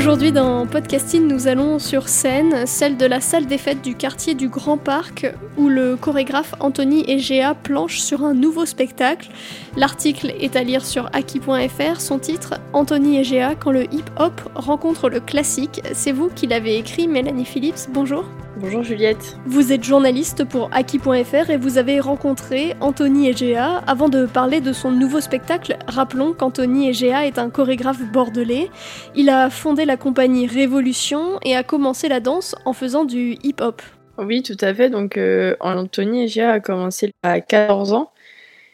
Aujourd'hui dans Podcasting, nous allons sur scène, celle de la salle des fêtes du quartier du Grand Parc, où le chorégraphe Anthony Egea planche sur un nouveau spectacle. L'article est à lire sur aki.fr, son titre Anthony Egea quand le hip-hop rencontre le classique. C'est vous qui l'avez écrit, Mélanie Phillips, bonjour. Bonjour Juliette. Vous êtes journaliste pour Aki.fr et vous avez rencontré Anthony Egea. Avant de parler de son nouveau spectacle, rappelons qu'Anthony Egea est un chorégraphe bordelais. Il a fondé la compagnie Révolution et a commencé la danse en faisant du hip-hop. Oui, tout à fait. Donc euh, Anthony Egea a commencé à 14 ans.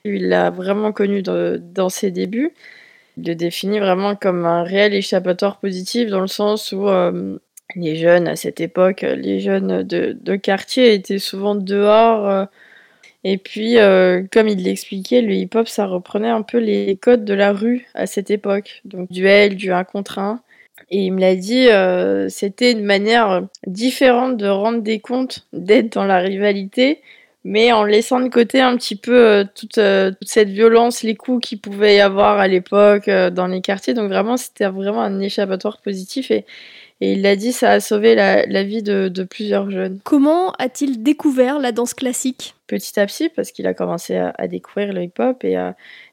Il l'a vraiment connu dans ses débuts. Il le définit vraiment comme un réel échappatoire positif dans le sens où euh, les jeunes à cette époque, les jeunes de, quartier étaient souvent dehors. Euh, et puis, euh, comme il l'expliquait, le hip-hop, ça reprenait un peu les codes de la rue à cette époque. Donc, duel, du 1 contre 1. Et il me l'a dit, euh, c'était une manière différente de rendre des comptes, d'être dans la rivalité, mais en laissant de côté un petit peu toute, toute, cette violence, les coups qu'il pouvait y avoir à l'époque dans les quartiers. Donc vraiment, c'était vraiment un échappatoire positif. Et, et il l'a dit, ça a sauvé la, vie de, plusieurs jeunes. Comment a-t-il découvert la danse classique? Petit à petit, parce qu'il a commencé à, découvrir le hip-hop et,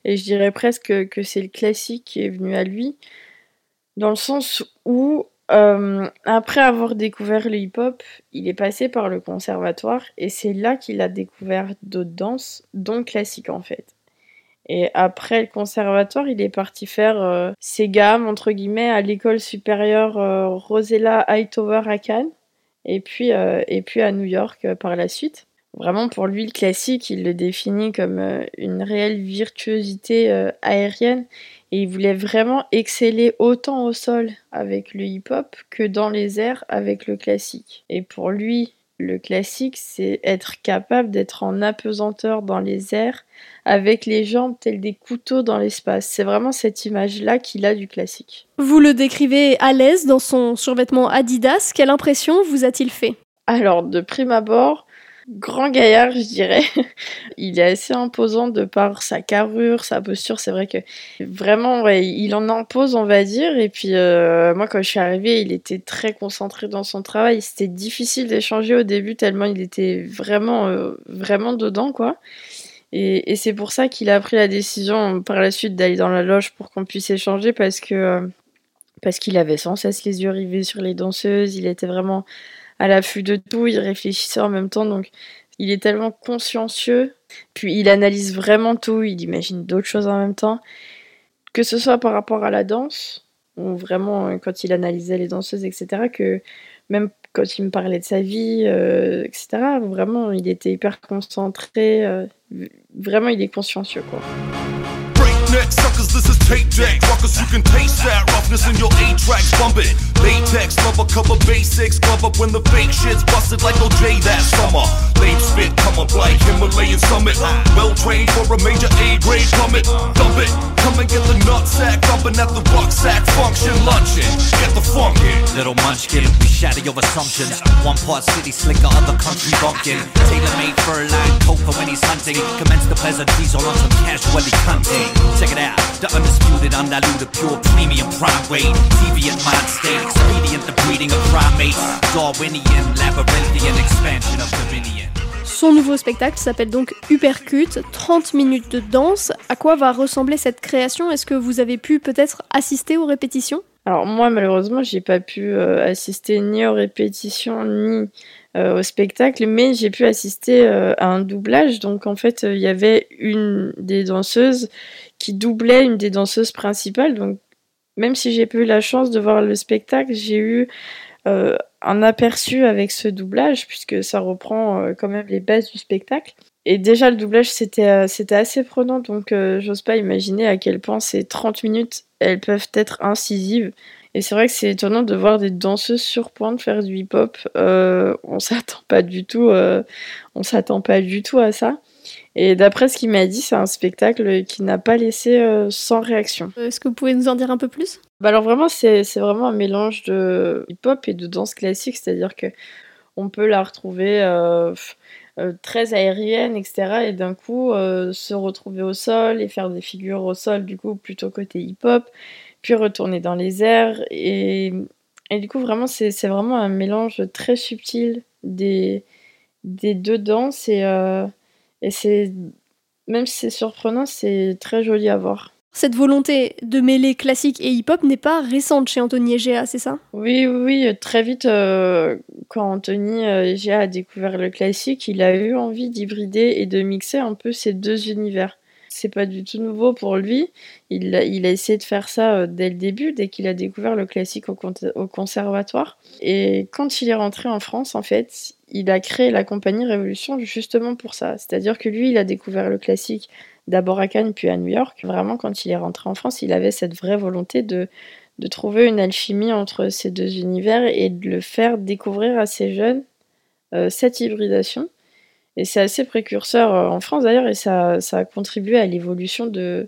et je dirais presque que c'est le classique qui est venu à lui, dans le sens où, euh, après avoir découvert le hip-hop, il est passé par le conservatoire et c'est là qu'il a découvert d'autres danses, dont classique en fait. Et après le conservatoire, il est parti faire euh, ses gammes, entre guillemets, à l'école supérieure euh, Rosella Hightower à Cannes, et puis, euh, et puis à New York par la suite. Vraiment, pour lui, le classique, il le définit comme une réelle virtuosité aérienne, et il voulait vraiment exceller autant au sol avec le hip-hop que dans les airs avec le classique. Et pour lui, le classique, c'est être capable d'être en apesanteur dans les airs avec les jambes telles des couteaux dans l'espace. C'est vraiment cette image-là qu'il a du classique. Vous le décrivez à l'aise dans son survêtement Adidas. Quelle impression vous a-t-il fait? Alors, de prime abord, grand gaillard, je dirais. il est assez imposant de par sa carrure, sa posture. C'est vrai que vraiment, il en impose, on va dire. Et puis, euh, moi, quand je suis arrivée, il était très concentré dans son travail. C'était difficile d'échanger au début, tellement il était vraiment, euh, vraiment dedans, quoi. Et, c'est pour ça qu'il a pris la décision par la suite d'aller dans la loge pour qu'on puisse échanger parce que euh, parce qu'il avait sans cesse les yeux rivés sur les danseuses. Il était vraiment à l'affût de tout, il réfléchissait en même temps, donc il est tellement consciencieux, puis il analyse vraiment tout, il imagine d'autres choses en même temps, que ce soit par rapport à la danse, ou vraiment euh, quand il analysait les danseuses, etc., que même quand il me parlait de sa vie, euh, etc., vraiment il était hyper concentré, euh, vraiment il est consciencieux quoi. Neck suckers, this is tape deck. Ruckers, you can taste that roughness in your A tracks. Bump it. Latex, cover, cover basics. Cover up when the fake shit's busted like OJ that summer. Lame spit, come up like Himalayan summit. Well trained for a major A grade plummet. Dump it. Come and get the nut sack. Dumping at the rucksack function. Luncheon. Get the funk in. Little munchkin, we shatter your assumptions. One part city slicker, other country bumpkin. Tailor made fur line, coca when he's hunting. Commence the pleasantries or on some casually cunting. Check it out, the undisputed, undiluted, pure premium prime weight. Deviant mind state, expedient, the breeding of primates. Darwinian, labyrinthian expansion of dominion. Son nouveau spectacle s'appelle donc Uppercut, 30 minutes de danse. À quoi va ressembler cette création? Est-ce que vous avez pu peut-être assister aux répétitions? Alors moi malheureusement j'ai pas pu euh, assister ni aux répétitions ni euh, au spectacle, mais j'ai pu assister euh, à un doublage. Donc en fait, il y avait une des danseuses qui doublait une des danseuses principales. Donc même si j'ai pas eu la chance de voir le spectacle, j'ai eu un aperçu avec ce doublage, puisque ça reprend quand même les bases du spectacle. Et déjà, le doublage, c'était c'était assez prenant, donc j'ose pas imaginer à quel point ces 30 minutes, elles peuvent être incisives. Et c'est vrai que c'est étonnant de voir des danseuses sur point de faire du hip-hop. Euh, on s'attend euh, on s'attend pas du tout à ça. Et d'après ce qu'il m'a dit, c'est un spectacle qui n'a pas laissé euh, sans réaction. Est-ce que vous pouvez nous en dire un peu plus? Bah alors vraiment, c'est vraiment un mélange de hip-hop et de danse classique, c'est-à-dire que on peut la retrouver très aérienne, etc. Et d'un coup, se retrouver au sol et faire des figures au sol, du coup, plutôt côté hip-hop puis retourner dans les airs. Et, et du coup, vraiment, c'est vraiment un mélange très subtil des, des deux danses. Et, euh, et c'est, même si c'est surprenant, c'est très joli à voir. Cette volonté de mêler classique et hip-hop n'est pas récente chez Anthony Egea, c'est ça? Oui, oui, très vite, euh, quand Anthony euh, Egea a découvert le classique, il a eu envie d'hybrider et de mixer un peu ces deux univers c'est pas du tout nouveau pour lui. Il a, essayé de faire ça euh, dès le début, dès qu'il a découvert le classique au, au, conservatoire. Et quand il est rentré en France, en fait, il a créé la compagnie Révolution justement pour ça. C'est-à-dire que lui, il a découvert le classique d'abord à Cannes, puis à New York. Vraiment, quand il est rentré en France, il avait cette vraie volonté de, de trouver une alchimie entre ces deux univers et de le faire découvrir à ces jeunes euh, cette hybridation. Et c'est assez précurseur euh, en France d'ailleurs, et ça, a contribué à l'évolution de,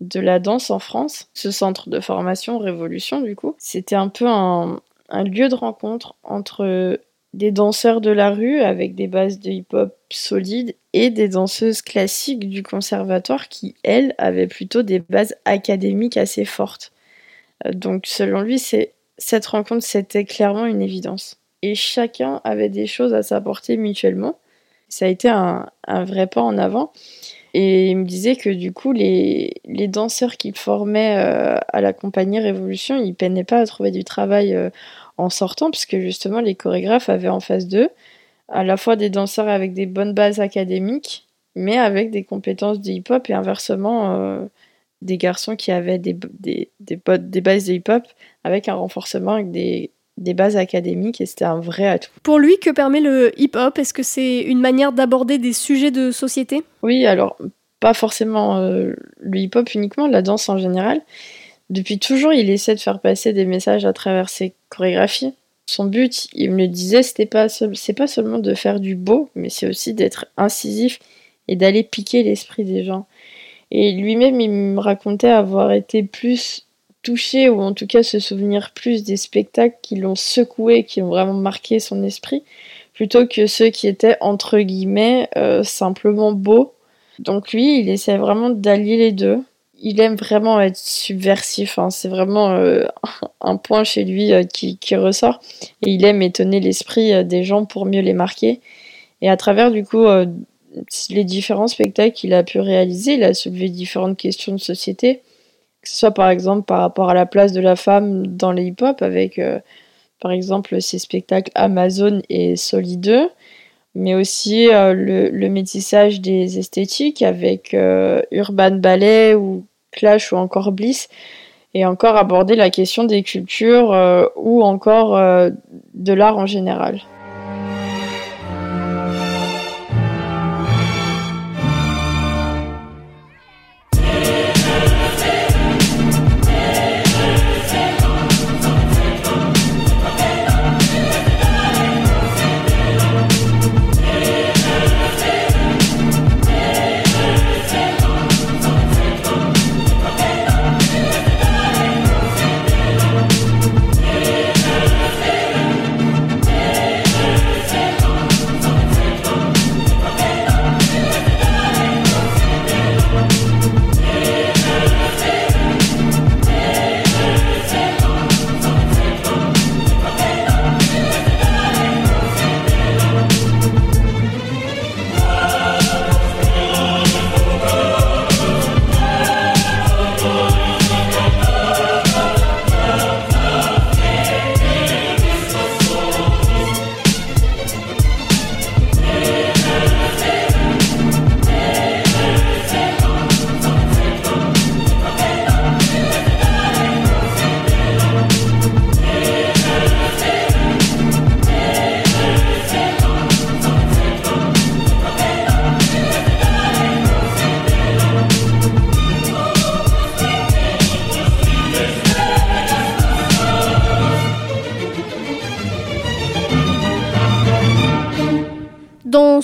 de la danse en France. Ce centre de formation Révolution, du coup, c'était un peu un, lieu de rencontre entre des danseurs de la rue avec des bases de hip-hop solides et des danseuses classiques du conservatoire qui, elles, avaient plutôt des bases académiques assez fortes. Euh, donc, selon lui, cette rencontre, c'était clairement une évidence. Et chacun avait des choses à s'apporter mutuellement ça a été un, vrai pas en avant. Et il me disait que du coup, les, danseurs qu'il formait euh, à la compagnie Révolution, ils peinaient pas à trouver du travail euh, en sortant, puisque justement, les chorégraphes avaient en face d'eux à la fois des danseurs avec des bonnes bases académiques, mais avec des compétences de hip-hop, et inversement, euh, des garçons qui avaient des, des bases de hip-hop avec un renforcement avec des des bases académiques et c'était un vrai atout. Pour lui, que permet le hip-hop? Est-ce que c'est une manière d'aborder des sujets de société? Oui, alors pas forcément euh, le hip-hop uniquement, la danse en général. Depuis toujours, il essaie de faire passer des messages à travers ses chorégraphies. Son but, il me le disait, c'était pas c'est pas seulement de faire du beau, mais c'est aussi d'être incisif et d'aller piquer l'esprit des gens. Et lui-même, il me racontait avoir été plus toucher ou en tout cas se souvenir plus des spectacles qui l'ont secoué, qui ont vraiment marqué son esprit, plutôt que ceux qui étaient entre guillemets euh, simplement beaux. Donc lui, il essaie vraiment d'allier les deux. Il aime vraiment être subversif, hein. c'est vraiment euh, un point chez lui euh, qui, qui, ressort. Et il aime étonner l'esprit des gens pour mieux les marquer. Et à travers du coup les différents spectacles qu'il a pu réaliser, il a soulevé différentes questions de société que ce soit par exemple par rapport à la place de la femme dans les hip-hop avec euh, par exemple ces spectacles Amazon et Solide, mais aussi euh, le, métissage des esthétiques avec euh, Urban Ballet ou Clash ou encore Bliss, et encore aborder la question des cultures ou encore de l'art en général.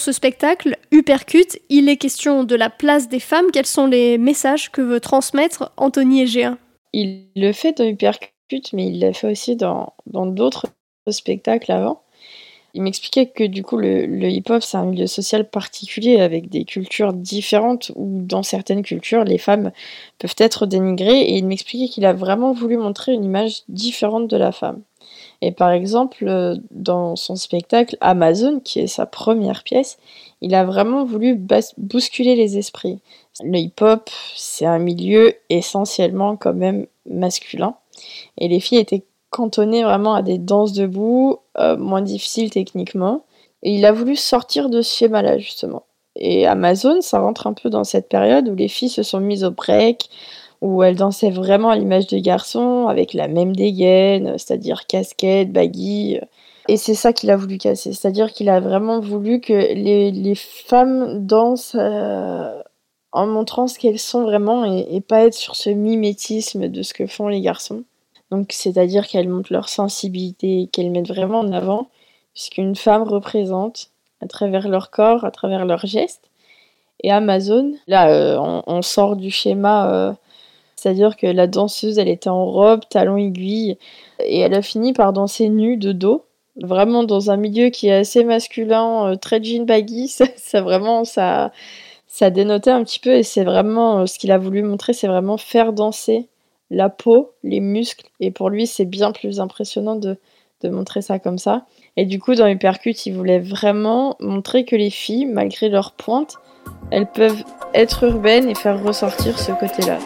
Ce spectacle, Uppercut, il est question de la place des femmes. Quels sont les messages que veut transmettre Anthony Egea Il le fait dans Uppercut, mais il l'a fait aussi dans d'autres spectacles avant. Il m'expliquait que du coup le hip-hop c'est un milieu social particulier avec des cultures différentes où dans certaines cultures les femmes peuvent être dénigrées et il m'expliquait qu'il a vraiment voulu montrer une image différente de la femme. Et par exemple, euh, dans son spectacle Amazon, qui est sa première pièce, il a vraiment voulu bousculer les esprits. Le hip-hop, c'est un milieu essentiellement quand même masculin. Et les filles étaient cantonnées vraiment à des danses debout, euh, moins difficiles techniquement. Et il a voulu sortir de ce schéma-là, justement. Et Amazon, ça rentre un peu dans cette période où les filles se sont mises au break, où elle dansait vraiment à l'image des garçons, avec la même dégaine, c'est-à-dire casquette, baggy. Et c'est ça qu'il a voulu casser, c'est-à-dire qu'il a vraiment voulu que les, femmes dansent euh, en montrant ce qu'elles sont vraiment et, pas être sur ce mimétisme de ce que font les garçons. Donc c'est-à-dire qu'elles montrent leur sensibilité, qu'elles mettent vraiment en avant ce qu'une femme représente à travers leur corps, à travers leurs gestes. Et Amazon, là, euh, on, sort du schéma euh, c'est-à-dire que la danseuse, elle était en robe, talons aiguilles, et elle a fini par danser nue de dos. Vraiment dans un milieu qui est assez masculin, euh, très jean baggy, ça, vraiment, ça, ça dénotait un petit peu, et c'est vraiment euh, ce qu'il a voulu montrer, c'est vraiment faire danser la peau, les muscles, et pour lui, c'est bien plus impressionnant de, de montrer ça comme ça. Et du coup, dans Hypercut, il voulait vraiment montrer que les filles, malgré leur pointe, elles peuvent être urbaines et faire ressortir ce côté-là.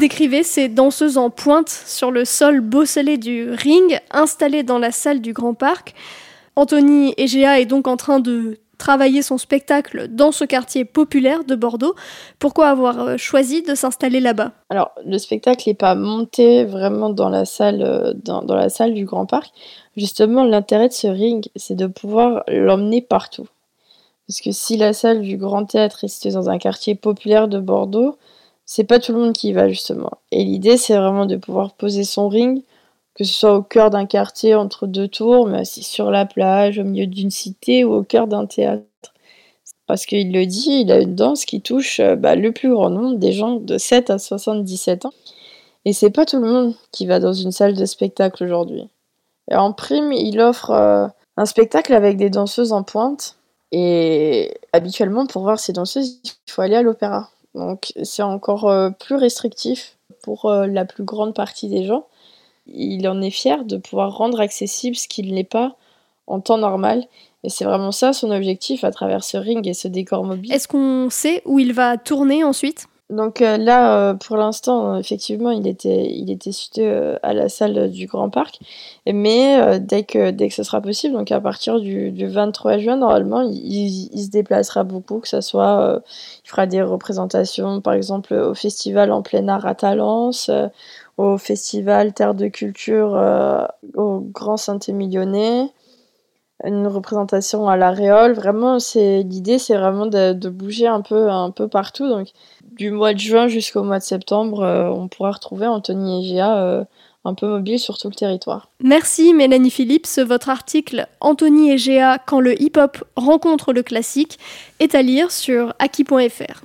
Décrivez ces danseuses en pointe sur le sol bosselé du ring installé dans la salle du Grand Parc. Anthony Egea est donc en train de travailler son spectacle dans ce quartier populaire de Bordeaux. Pourquoi avoir euh, choisi de s'installer là-bas? Alors, le spectacle n'est pas monté vraiment dans la salle, euh, dans, dans la salle du Grand Parc. Justement, l'intérêt de ce ring, c'est de pouvoir l'emmener partout. Parce que si la salle du Grand Théâtre est située dans un quartier populaire de Bordeaux, c'est pas tout le monde qui y va justement. Et l'idée, c'est vraiment de pouvoir poser son ring, que ce soit au cœur d'un quartier entre deux tours, mais aussi sur la plage, au milieu d'une cité ou au cœur d'un théâtre. Parce qu'il le dit, il a une danse qui touche euh, bah, le plus grand nombre des gens de 7 à 77 ans. Et c'est pas tout le monde qui va dans une salle de spectacle aujourd'hui. En prime, il offre euh, un spectacle avec des danseuses en pointe. Et habituellement, pour voir ces danseuses, il faut aller à l'opéra. Donc c'est encore euh, plus restrictif pour euh, la plus grande partie des gens. Il en est fier de pouvoir rendre accessible ce qu'il n'est pas en temps normal. Et c'est vraiment ça son objectif à travers ce ring et ce décor mobile. Est-ce qu'on sait où il va tourner ensuite? Donc euh, là, euh, pour l'instant, effectivement, il était, il était situé euh, à la salle du Grand Parc. Mais dès, que, dès que ce sera possible, donc à partir du, du 23 juin, normalement, il, il, se déplacera beaucoup, que ce soit, il fera des représentations, par exemple, au festival en plein art à Talence, au festival Terre de Culture au Grand Saint-Émilionnais une représentation à l'aréole. Vraiment, c'est l'idée, c'est vraiment de, de, bouger un peu, un peu partout. Donc, du mois de juin jusqu'au mois de septembre, euh, on pourra retrouver Anthony Egea euh, un peu mobile sur tout le territoire. Merci Mélanie Phillips. Votre article Anthony Egea quand le hip-hop rencontre le classique est à lire sur aki.fr.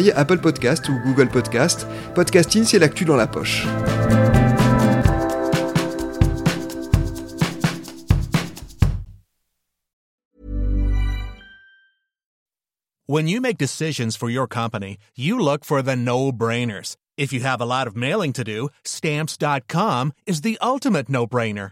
Apple Podcast ou Google Podcast. Podcasting, c'est l'actu dans la poche. When you make decisions for your company, you look for the no-brainers. If you have a lot of mailing to do, stamps.com is the ultimate no-brainer.